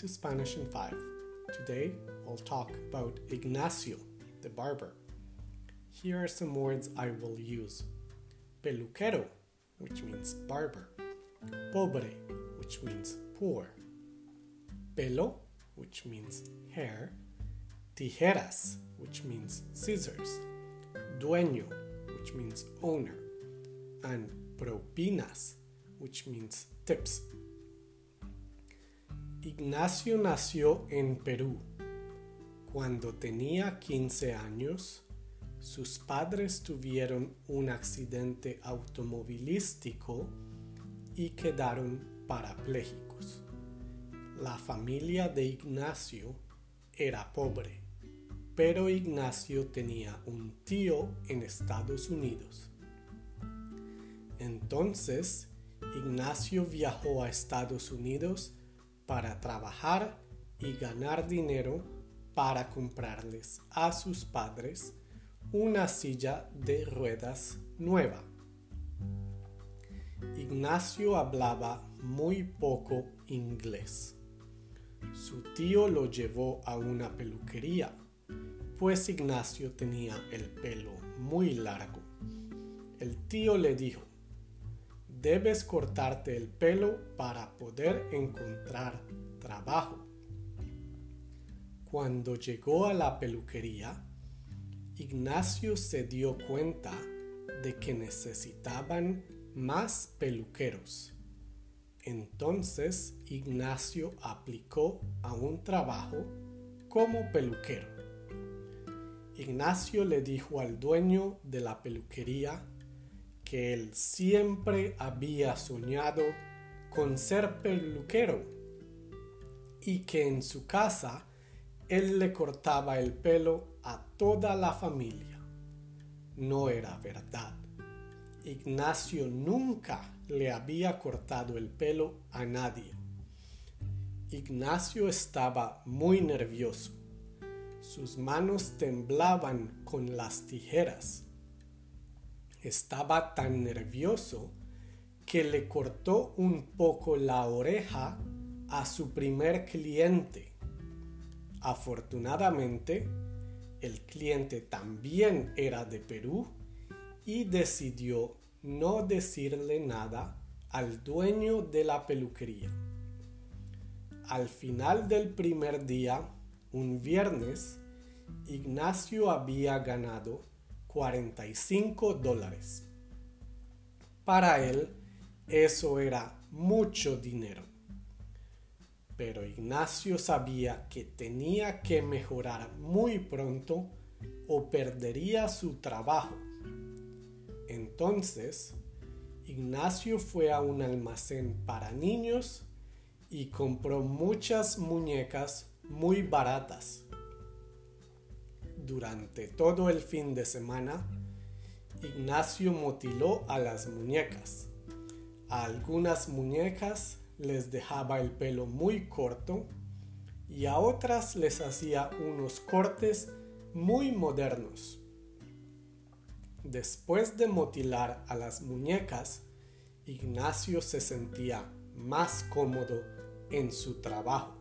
to Spanish in 5. Today, I'll talk about Ignacio, the barber. Here are some words I will use peluquero, which means barber, pobre, which means poor, pelo, which means hair, tijeras, which means scissors, dueño, which means owner, and propinas, which means tips. Ignacio nació en Perú. Cuando tenía 15 años, sus padres tuvieron un accidente automovilístico y quedaron parapléjicos. La familia de Ignacio era pobre, pero Ignacio tenía un tío en Estados Unidos. Entonces, Ignacio viajó a Estados Unidos para trabajar y ganar dinero para comprarles a sus padres una silla de ruedas nueva. Ignacio hablaba muy poco inglés. Su tío lo llevó a una peluquería, pues Ignacio tenía el pelo muy largo. El tío le dijo, debes cortarte el pelo para poder encontrar trabajo. Cuando llegó a la peluquería, Ignacio se dio cuenta de que necesitaban más peluqueros. Entonces Ignacio aplicó a un trabajo como peluquero. Ignacio le dijo al dueño de la peluquería que él siempre había soñado con ser peluquero y que en su casa él le cortaba el pelo a toda la familia. No era verdad. Ignacio nunca le había cortado el pelo a nadie. Ignacio estaba muy nervioso. Sus manos temblaban con las tijeras estaba tan nervioso que le cortó un poco la oreja a su primer cliente. Afortunadamente, el cliente también era de Perú y decidió no decirle nada al dueño de la peluquería. Al final del primer día, un viernes, Ignacio había ganado 45 dólares. Para él eso era mucho dinero. Pero Ignacio sabía que tenía que mejorar muy pronto o perdería su trabajo. Entonces, Ignacio fue a un almacén para niños y compró muchas muñecas muy baratas durante todo el fin de semana, Ignacio motiló a las muñecas. A algunas muñecas les dejaba el pelo muy corto y a otras les hacía unos cortes muy modernos. Después de motilar a las muñecas, Ignacio se sentía más cómodo en su trabajo.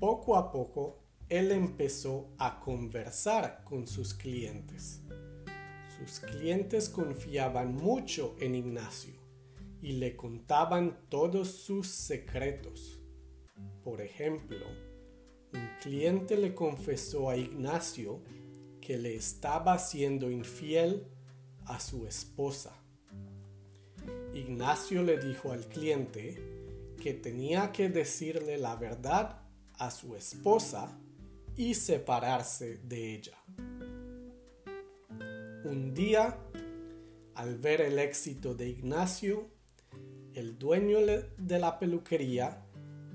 Poco a poco él empezó a conversar con sus clientes. Sus clientes confiaban mucho en Ignacio y le contaban todos sus secretos. Por ejemplo, un cliente le confesó a Ignacio que le estaba siendo infiel a su esposa. Ignacio le dijo al cliente que tenía que decirle la verdad a su esposa y separarse de ella. Un día, al ver el éxito de Ignacio, el dueño de la peluquería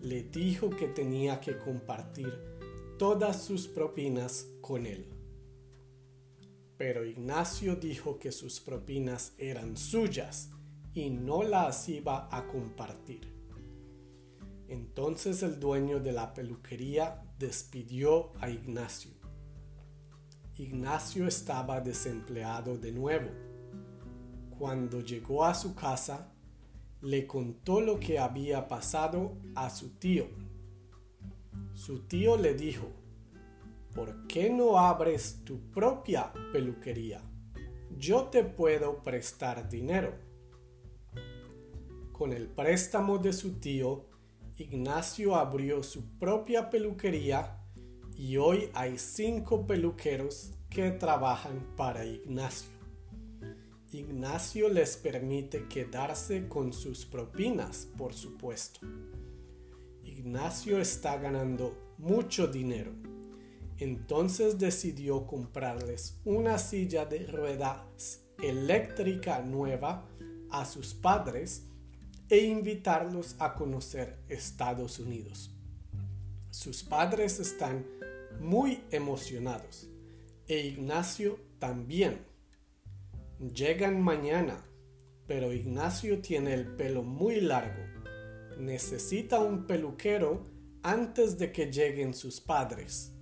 le dijo que tenía que compartir todas sus propinas con él. Pero Ignacio dijo que sus propinas eran suyas y no las iba a compartir. Entonces el dueño de la peluquería despidió a Ignacio. Ignacio estaba desempleado de nuevo. Cuando llegó a su casa, le contó lo que había pasado a su tío. Su tío le dijo, ¿por qué no abres tu propia peluquería? Yo te puedo prestar dinero. Con el préstamo de su tío, Ignacio abrió su propia peluquería y hoy hay cinco peluqueros que trabajan para Ignacio. Ignacio les permite quedarse con sus propinas, por supuesto. Ignacio está ganando mucho dinero. Entonces decidió comprarles una silla de ruedas eléctrica nueva a sus padres e invitarlos a conocer Estados Unidos. Sus padres están muy emocionados e Ignacio también. Llegan mañana, pero Ignacio tiene el pelo muy largo. Necesita un peluquero antes de que lleguen sus padres.